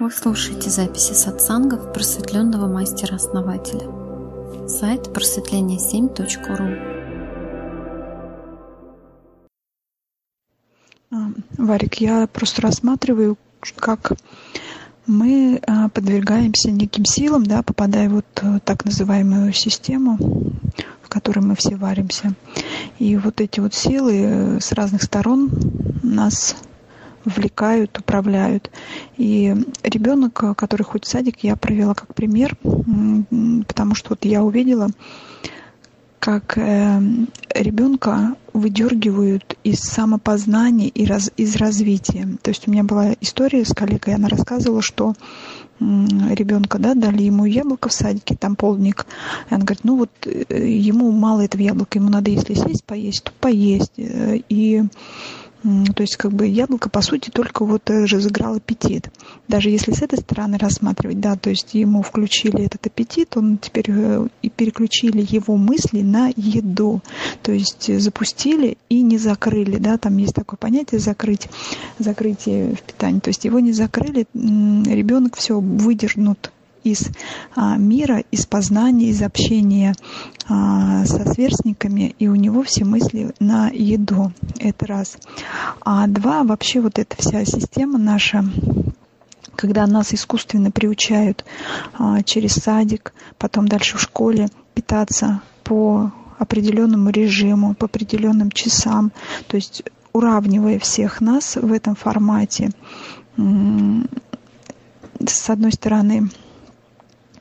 Вы слушаете записи сатсангов просветленного мастера-основателя. Сайт просветление7.ру а, Варик, я просто рассматриваю, как мы а, подвергаемся неким силам, да, попадая в вот э, так называемую систему, в которой мы все варимся. И вот эти вот силы э, с разных сторон нас вовлекают, управляют. И ребенок, который ходит в садик, я провела как пример, потому что вот я увидела, как э, ребенка выдергивают из самопознания и раз, из развития. То есть у меня была история с коллегой, она рассказывала, что ребенка, да, дали ему яблоко в садике, там полдник. И она говорит, ну вот э, ему мало этого яблока, ему надо, если сесть, поесть, то поесть. Э, и то есть как бы яблоко, по сути, только вот э, разыграл аппетит. Даже если с этой стороны рассматривать, да, то есть ему включили этот аппетит, он теперь э, и переключили его мысли на еду. То есть запустили и не закрыли, да, там есть такое понятие закрыть, закрытие в питании. То есть его не закрыли, ребенок все выдернут из а, мира, из познания, из общения а, со сверстниками, и у него все мысли на еду. Это раз. А два, вообще вот эта вся система наша, когда нас искусственно приучают а, через садик, потом дальше в школе питаться по определенному режиму, по определенным часам, то есть уравнивая всех нас в этом формате, с одной стороны,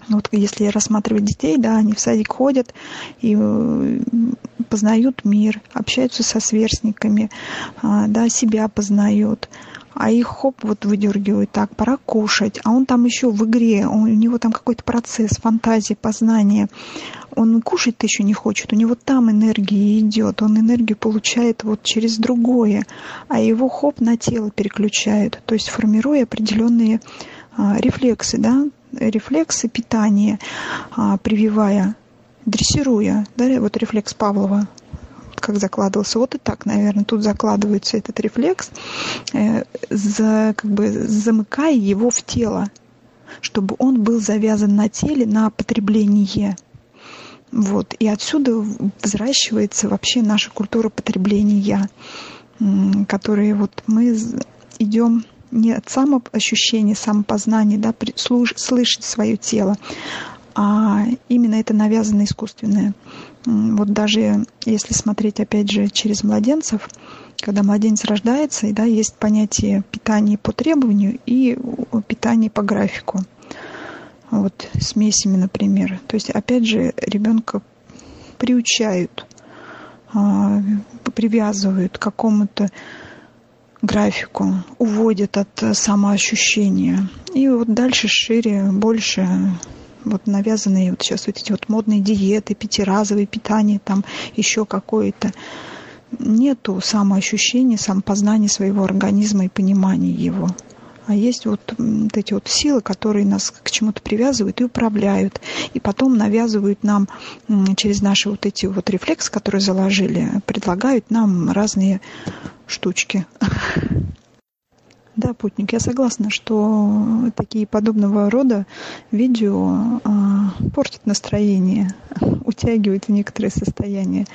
вот если рассматривать детей, да, они в садик ходят и э, познают мир, общаются со сверстниками, а, да, себя познают, а их хоп, вот выдергивают, так, пора кушать, а он там еще в игре, у него там какой-то процесс, фантазии, познания, он кушать-то еще не хочет, у него там энергия идет, он энергию получает вот через другое, а его хоп на тело переключают, то есть формируя определенные а, рефлексы, да, рефлексы питания, а, прививая, дрессируя, да, вот рефлекс Павлова, как закладывался. Вот и так, наверное, тут закладывается этот рефлекс, э, за, как бы замыкая его в тело, чтобы он был завязан на теле, на потребление. Вот. И отсюда взращивается вообще наша культура потребления, которые вот мы идем не от самоощущения, самопознания, да, слышать свое тело, а именно это навязано искусственное. Вот даже если смотреть, опять же, через младенцев, когда младенец рождается, и, да, есть понятие питания по требованию и питания по графику. Вот смесями, например. То есть, опять же, ребенка приучают, а, привязывают к какому-то графику, уводит от э, самоощущения. И вот дальше шире, больше вот навязанные вот сейчас вот эти вот модные диеты, пятиразовые питания, там еще какое-то. Нету самоощущения, самопознания своего организма и понимания его. А есть вот, вот эти вот силы, которые нас к чему-то привязывают и управляют. И потом навязывают нам через наши вот эти вот рефлексы, которые заложили, предлагают нам разные штучки. Да, путник, я согласна, что такие подобного рода видео а, портят настроение, утягивают в некоторые состояния.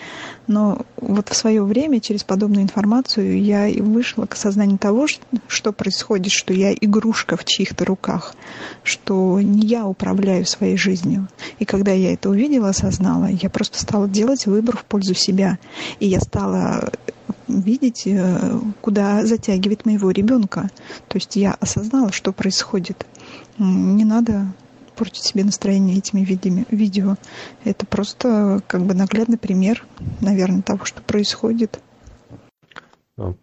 Но вот в свое время через подобную информацию я и вышла к осознанию того, что происходит, что я игрушка в чьих-то руках, что не я управляю своей жизнью. И когда я это увидела, осознала, я просто стала делать выбор в пользу себя. И я стала видеть, э, куда затягивает моего ребенка. То есть я осознала, что происходит. Не надо портить себе настроение этими видео. Это просто как бы наглядный пример, наверное, того, что происходит.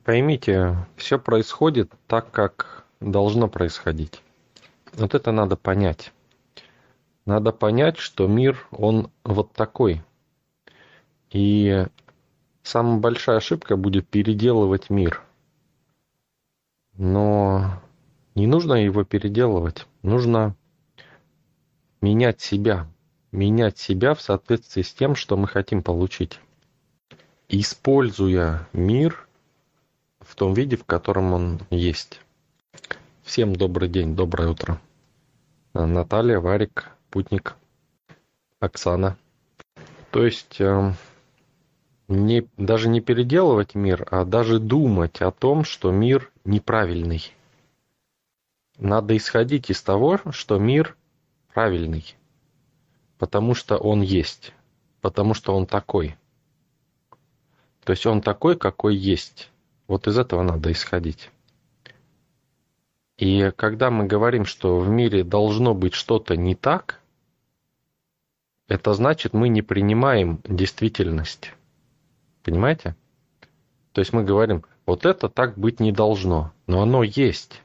Поймите, все происходит так, как должно происходить. Вот это надо понять. Надо понять, что мир, он вот такой. И Самая большая ошибка будет переделывать мир. Но не нужно его переделывать. Нужно менять себя. Менять себя в соответствии с тем, что мы хотим получить. Используя мир в том виде, в котором он есть. Всем добрый день, доброе утро. Наталья, Варик, Путник, Оксана. То есть э, не, даже не переделывать мир, а даже думать о том, что мир неправильный. Надо исходить из того, что мир правильный, потому что он есть, потому что он такой. То есть он такой, какой есть. Вот из этого надо исходить. И когда мы говорим, что в мире должно быть что-то не так, это значит, мы не принимаем действительность. Понимаете? То есть мы говорим, вот это так быть не должно, но оно есть.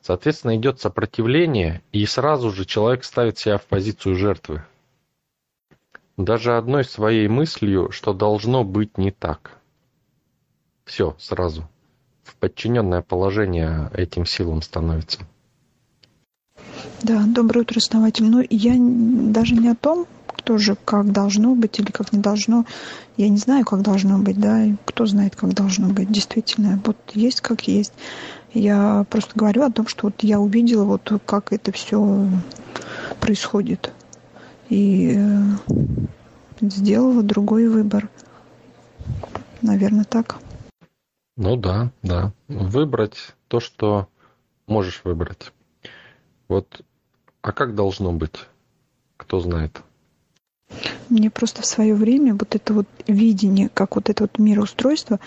Соответственно, идет сопротивление, и сразу же человек ставит себя в позицию жертвы. Даже одной своей мыслью, что должно быть не так. Все, сразу в подчиненное положение этим силам становится. Да, доброе утро, основатель. Но я даже не о том, тоже как должно быть или как не должно. Я не знаю, как должно быть, да, и кто знает, как должно быть. Действительно, вот есть как есть. Я просто говорю о том, что вот я увидела, вот как это все происходит. И э, сделала другой выбор. Наверное, так. Ну да, да. Выбрать то, что можешь выбрать. Вот, а как должно быть? Кто знает? Мне просто в свое время вот это вот видение, как вот это вот мироустройство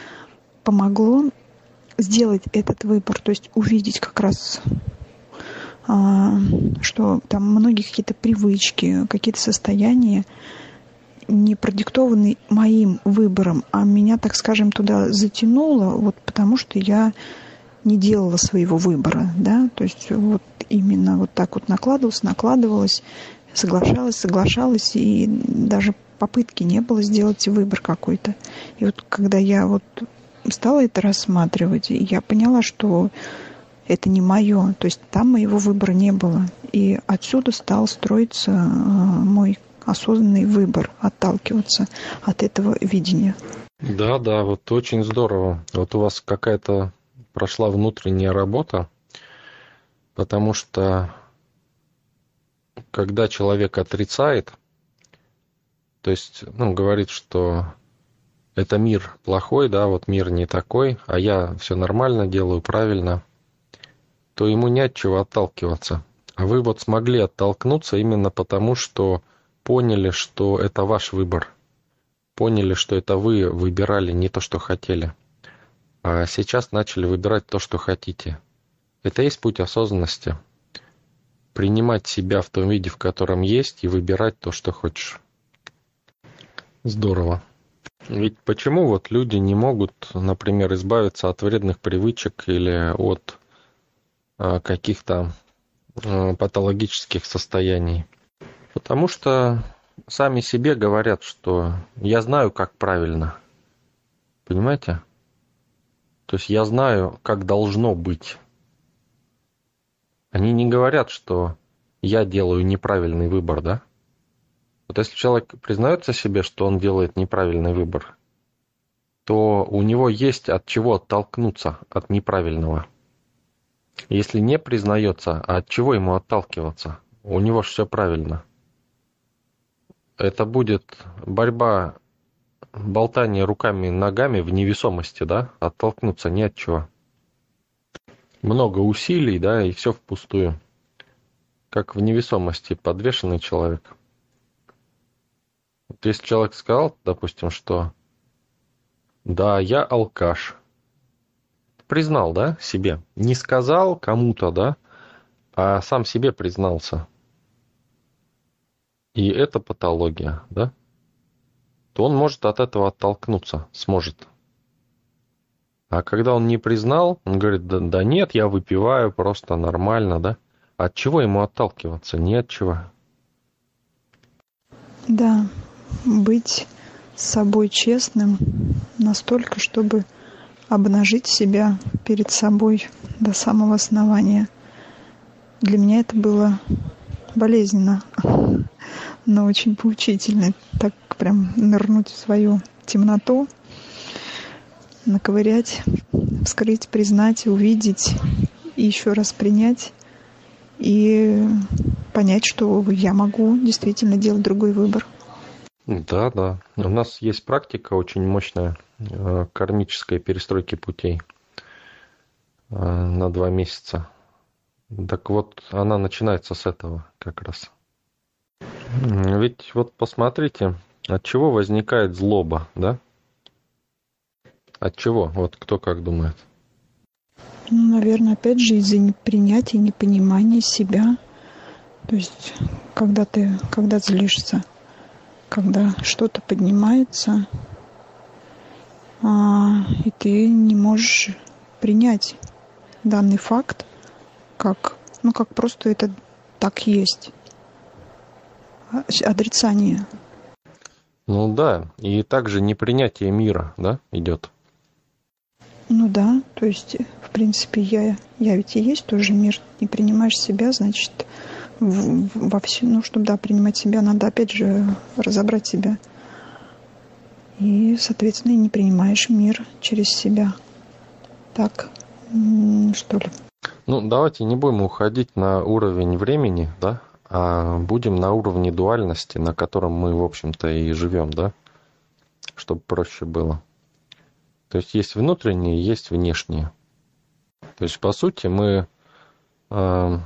помогло сделать этот выбор, то есть увидеть как раз, а, что там многие какие-то привычки, какие-то состояния, не продиктованный моим выбором, а меня, так скажем, туда затянуло, вот потому что я не делала своего выбора, да, то есть вот именно вот так вот накладывалось, накладывалось, соглашалась, соглашалась, и даже попытки не было сделать выбор какой-то. И вот когда я вот стала это рассматривать, я поняла, что это не мое, то есть там моего выбора не было. И отсюда стал строиться э, мой осознанный выбор отталкиваться от этого видения. Да, да, вот очень здорово. Вот у вас какая-то прошла внутренняя работа, потому что когда человек отрицает, то есть, ну, говорит, что это мир плохой, да, вот мир не такой, а я все нормально делаю, правильно, то ему не от чего отталкиваться. А вы вот смогли оттолкнуться именно потому, что поняли, что это ваш выбор. Поняли, что это вы выбирали не то, что хотели. А сейчас начали выбирать то, что хотите. Это есть путь осознанности. Принимать себя в том виде, в котором есть, и выбирать то, что хочешь. Здорово. Ведь почему вот люди не могут, например, избавиться от вредных привычек или от а, каких-то а, патологических состояний? Потому что сами себе говорят, что я знаю, как правильно. Понимаете? То есть я знаю, как должно быть. Они не говорят, что я делаю неправильный выбор, да? Вот если человек признается себе, что он делает неправильный выбор, то у него есть от чего оттолкнуться от неправильного. Если не признается, а от чего ему отталкиваться? У него же все правильно это будет борьба, болтание руками и ногами в невесомости, да, оттолкнуться не от чего. Много усилий, да, и все впустую. Как в невесомости подвешенный человек. Вот если человек сказал, допустим, что да, я алкаш, признал, да, себе. Не сказал кому-то, да, а сам себе признался – и это патология, да, то он может от этого оттолкнуться, сможет. А когда он не признал, он говорит, да, да нет, я выпиваю просто нормально, да. От чего ему отталкиваться? Не от чего. Да, быть собой честным настолько, чтобы обнажить себя перед собой до самого основания. Для меня это было болезненно но очень поучительно. Так прям нырнуть в свою темноту, наковырять, вскрыть, признать, увидеть и еще раз принять и понять, что я могу действительно делать другой выбор. Да, да. У нас есть практика очень мощная э, кармической перестройки путей э, на два месяца. Так вот, она начинается с этого как раз. Ведь вот посмотрите, от чего возникает злоба, да? От чего? Вот кто как думает? Ну, наверное, опять же из-за непринятия, непонимания себя. То есть, когда ты, когда злишься, когда что-то поднимается, а, и ты не можешь принять данный факт, как, ну, как просто это так есть. Отрицание. Ну да, и также непринятие мира, да, идет. Ну да, то есть, в принципе, я, я ведь и есть тоже мир. Не принимаешь себя, значит, в, во всем, ну, чтобы, да, принимать себя, надо, опять же, разобрать себя. И, соответственно, и не принимаешь мир через себя. Так, что ли. Ну, давайте не будем уходить на уровень времени, да, а будем на уровне дуальности, на котором мы, в общем-то, и живем, да, чтобы проще было. То есть есть внутренние, есть внешние. То есть, по сути, мы э,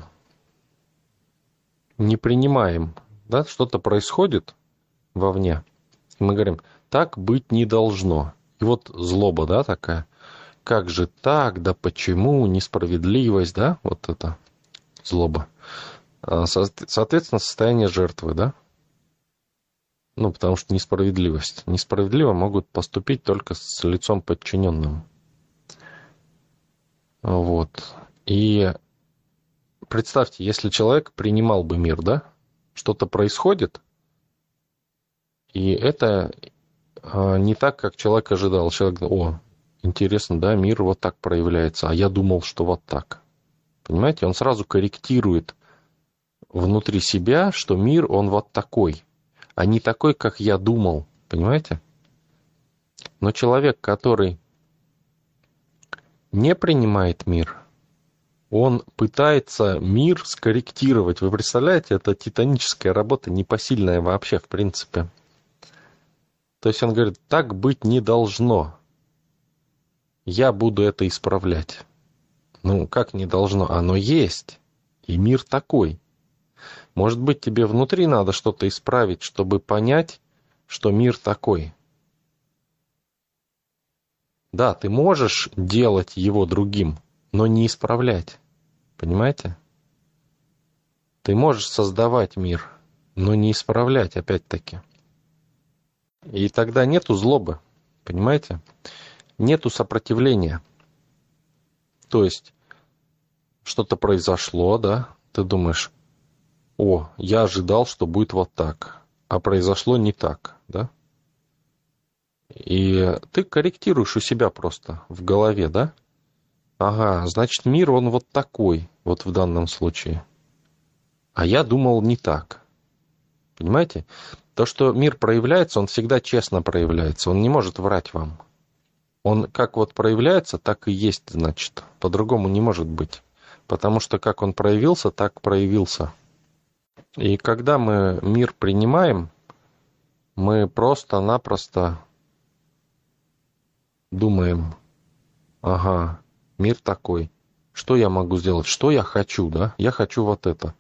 не принимаем, да, что-то происходит вовне. Мы говорим, так быть не должно. И вот злоба, да, такая. Как же так, да почему, несправедливость, да, вот это злоба. А, соответственно, состояние жертвы, да? Ну, потому что несправедливость. Несправедливо могут поступить только с лицом подчиненным. Вот. И представьте, если человек принимал бы мир, да? Что-то происходит, и это а, не так, как человек ожидал. Человек, о, интересно, да, мир вот так проявляется, а я думал, что вот так. Понимаете, он сразу корректирует внутри себя, что мир, он вот такой – а не такой, как я думал, понимаете? Но человек, который не принимает мир, он пытается мир скорректировать. Вы представляете, это титаническая работа, непосильная вообще, в принципе. То есть он говорит, так быть не должно. Я буду это исправлять. Ну, как не должно? Оно есть. И мир такой. Может быть, тебе внутри надо что-то исправить, чтобы понять, что мир такой. Да, ты можешь делать его другим, но не исправлять. Понимаете? Ты можешь создавать мир, но не исправлять, опять-таки. И тогда нету злобы, понимаете? Нету сопротивления. То есть, что-то произошло, да, ты думаешь, о, я ожидал, что будет вот так, а произошло не так, да? И ты корректируешь у себя просто в голове, да? Ага, значит, мир, он вот такой, вот в данном случае. А я думал не так. Понимаете? То, что мир проявляется, он всегда честно проявляется. Он не может врать вам. Он как вот проявляется, так и есть, значит. По-другому не может быть. Потому что как он проявился, так проявился. И когда мы мир принимаем, мы просто-напросто думаем, ага, мир такой, что я могу сделать, что я хочу, да? Я хочу вот это.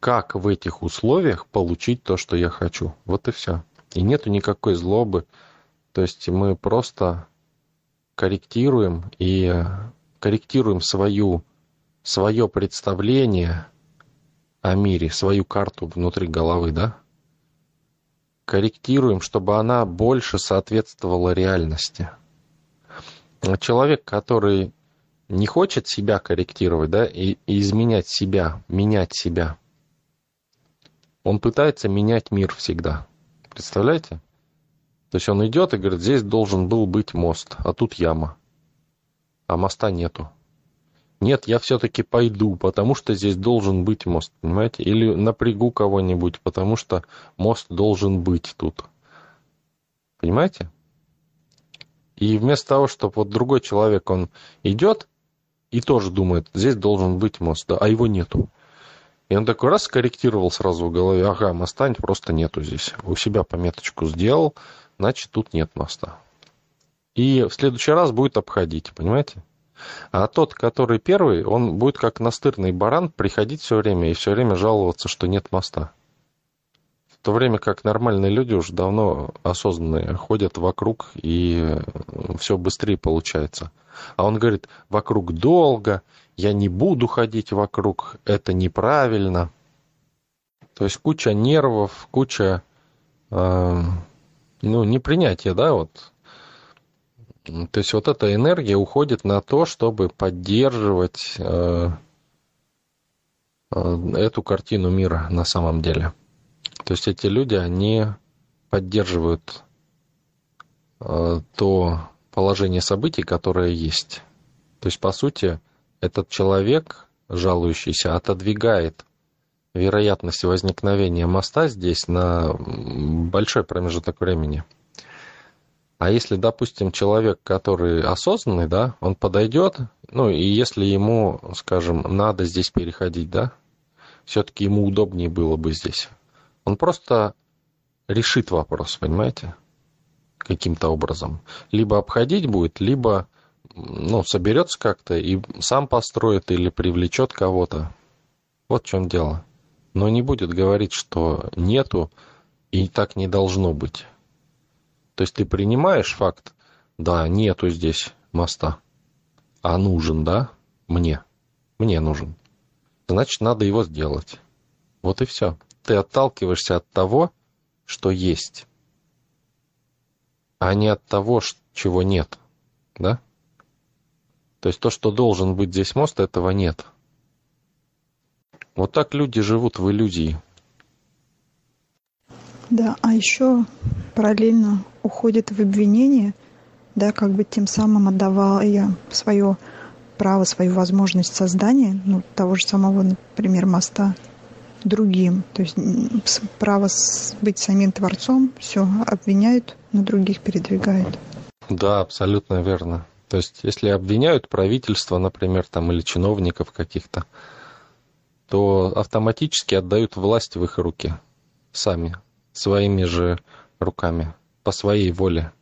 Как в этих условиях получить то, что я хочу? Вот и все. И нету никакой злобы. То есть мы просто корректируем и корректируем свою, свое представление о мире, свою карту внутри головы, да? Корректируем, чтобы она больше соответствовала реальности. Человек, который не хочет себя корректировать, да, и, и изменять себя, менять себя, он пытается менять мир всегда. Представляете? То есть он идет и говорит, здесь должен был быть мост, а тут яма. А моста нету нет, я все-таки пойду, потому что здесь должен быть мост, понимаете? Или напрягу кого-нибудь, потому что мост должен быть тут. Понимаете? И вместо того, чтобы вот другой человек, он идет и тоже думает, здесь должен быть мост, да, а его нету. И он такой раз скорректировал сразу в голове, ага, моста просто нету здесь. У себя пометочку сделал, значит, тут нет моста. И в следующий раз будет обходить, понимаете? А тот, который первый, он будет как настырный баран приходить все время и все время жаловаться, что нет моста. В то время как нормальные люди уже давно осознанные ходят вокруг и все быстрее получается. А он говорит, вокруг долго, я не буду ходить вокруг, это неправильно. То есть куча нервов, куча э, ну, непринятия, да, вот. То есть вот эта энергия уходит на то, чтобы поддерживать э, э, эту картину мира на самом деле. То есть эти люди, они поддерживают э, то положение событий, которое есть. То есть, по сути, этот человек, жалующийся, отодвигает вероятность возникновения моста здесь на большой промежуток времени. А если, допустим, человек, который осознанный, да, он подойдет, ну и если ему, скажем, надо здесь переходить, да, все-таки ему удобнее было бы здесь. Он просто решит вопрос, понимаете, каким-то образом. Либо обходить будет, либо ну, соберется как-то и сам построит или привлечет кого-то. Вот в чем дело. Но не будет говорить, что нету и так не должно быть. То есть ты принимаешь факт, да, нету здесь моста, а нужен, да, мне, мне нужен. Значит, надо его сделать. Вот и все. Ты отталкиваешься от того, что есть, а не от того, чего нет, да? То есть то, что должен быть здесь мост, этого нет. Вот так люди живут в иллюзии. Да, а еще параллельно уходит в обвинение, да, как бы тем самым отдавая свое право, свою возможность создания, ну, того же самого, например, моста другим. То есть право быть самим творцом, все обвиняют, на других передвигают. Да, абсолютно верно. То есть, если обвиняют правительство, например, там, или чиновников каких-то, то автоматически отдают власть в их руки сами, своими же руками, по своей воле.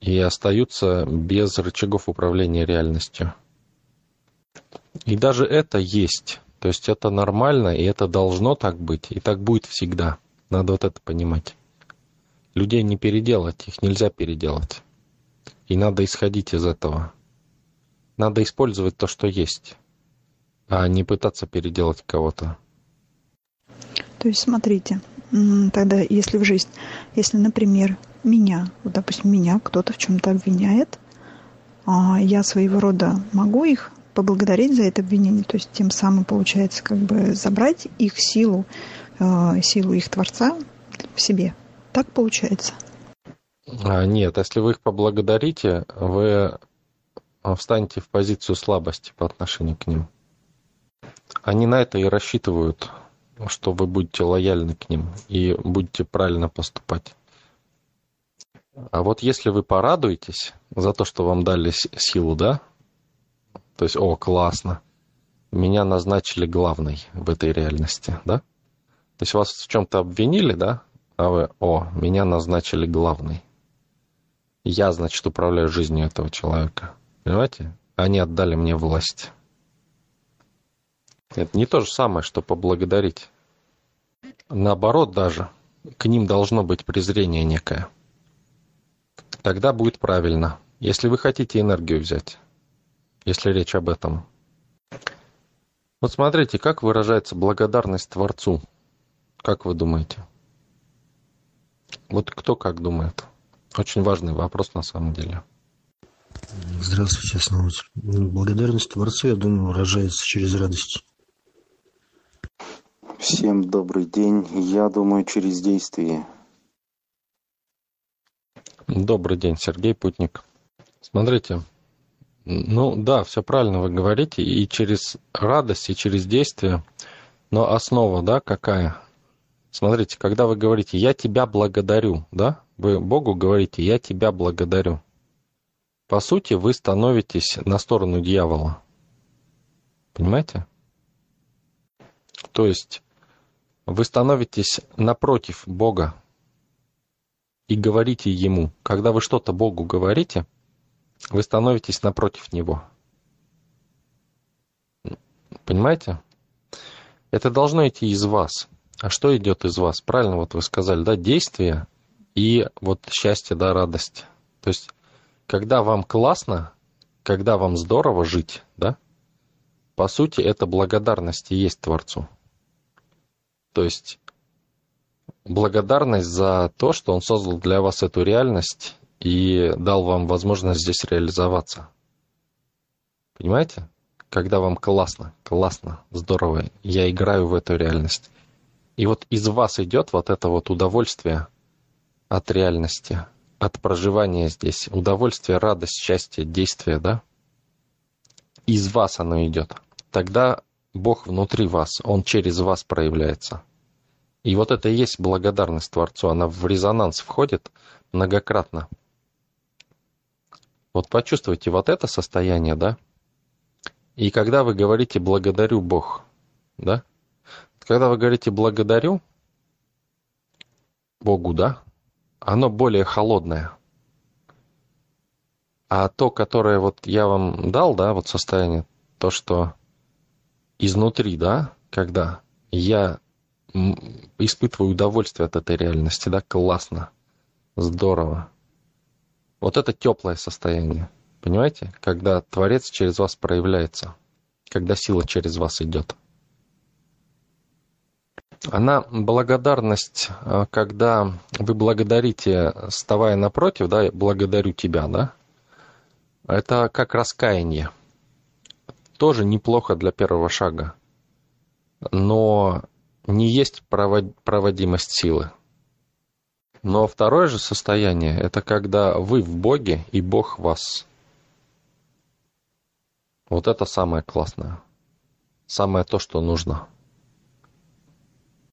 И остаются без рычагов управления реальностью. И даже это есть. То есть это нормально, и это должно так быть, и так будет всегда. Надо вот это понимать. Людей не переделать, их нельзя переделать. И надо исходить из этого. Надо использовать то, что есть, а не пытаться переделать кого-то. То есть, смотрите, тогда, если в жизнь, если, например, меня, вот, допустим, меня кто-то в чем-то обвиняет, а я своего рода могу их поблагодарить за это обвинение, то есть тем самым, получается, как бы забрать их силу, э, силу их Творца в себе. Так получается? А, нет, если вы их поблагодарите, вы встанете в позицию слабости по отношению к ним. Они на это и рассчитывают, что вы будете лояльны к ним и будете правильно поступать. А вот если вы порадуетесь за то, что вам дали силу, да, то есть, о, классно, меня назначили главной в этой реальности, да? То есть вас в чем-то обвинили, да? А вы, о, меня назначили главной. Я, значит, управляю жизнью этого человека. Понимаете? Они отдали мне власть. Это не то же самое, что поблагодарить. Наоборот даже, к ним должно быть презрение некое. Тогда будет правильно. Если вы хотите энергию взять, если речь об этом. Вот смотрите, как выражается благодарность Творцу. Как вы думаете? Вот кто как думает? Очень важный вопрос на самом деле. Здравствуйте, основатель. Благодарность Творцу, я думаю, выражается через радость. Всем добрый день. Я думаю, через действие. Добрый день, Сергей Путник. Смотрите, ну да, все правильно вы говорите, и через радость, и через действие. Но основа, да, какая? Смотрите, когда вы говорите «я тебя благодарю», да, вы Богу говорите «я тебя благодарю». По сути, вы становитесь на сторону дьявола. Понимаете? То есть вы становитесь напротив Бога и говорите Ему. Когда вы что-то Богу говорите, вы становитесь напротив Него. Понимаете? Это должно идти из вас. А что идет из вас? Правильно вот вы сказали, да, действие и вот счастье, да, радость. То есть, когда вам классно, когда вам здорово жить, да, по сути, это благодарность и есть Творцу. То есть, благодарность за то, что Он создал для вас эту реальность и дал вам возможность здесь реализоваться. Понимаете? Когда вам классно, классно, здорово, я играю в эту реальность. И вот из вас идет вот это вот удовольствие от реальности, от проживания здесь, удовольствие, радость, счастье, действие, да? Из вас оно идет. Тогда Бог внутри вас, Он через вас проявляется. И вот это и есть благодарность Творцу, она в резонанс входит многократно. Вот почувствуйте вот это состояние, да? И когда вы говорите «благодарю Бог», да? Когда вы говорите «благодарю Богу», да? Оно более холодное. А то, которое вот я вам дал, да, вот состояние, то, что изнутри, да, когда я испытываю удовольствие от этой реальности, да, классно, здорово. Вот это теплое состояние, понимаете? Когда Творец через вас проявляется, когда сила через вас идет. Она благодарность, а, когда вы благодарите, вставая напротив, да, благодарю тебя, да, это как раскаяние. Тоже неплохо для первого шага. Но не есть проводимость силы. Но второе же состояние – это когда вы в Боге и Бог вас. Вот это самое классное. Самое то, что нужно.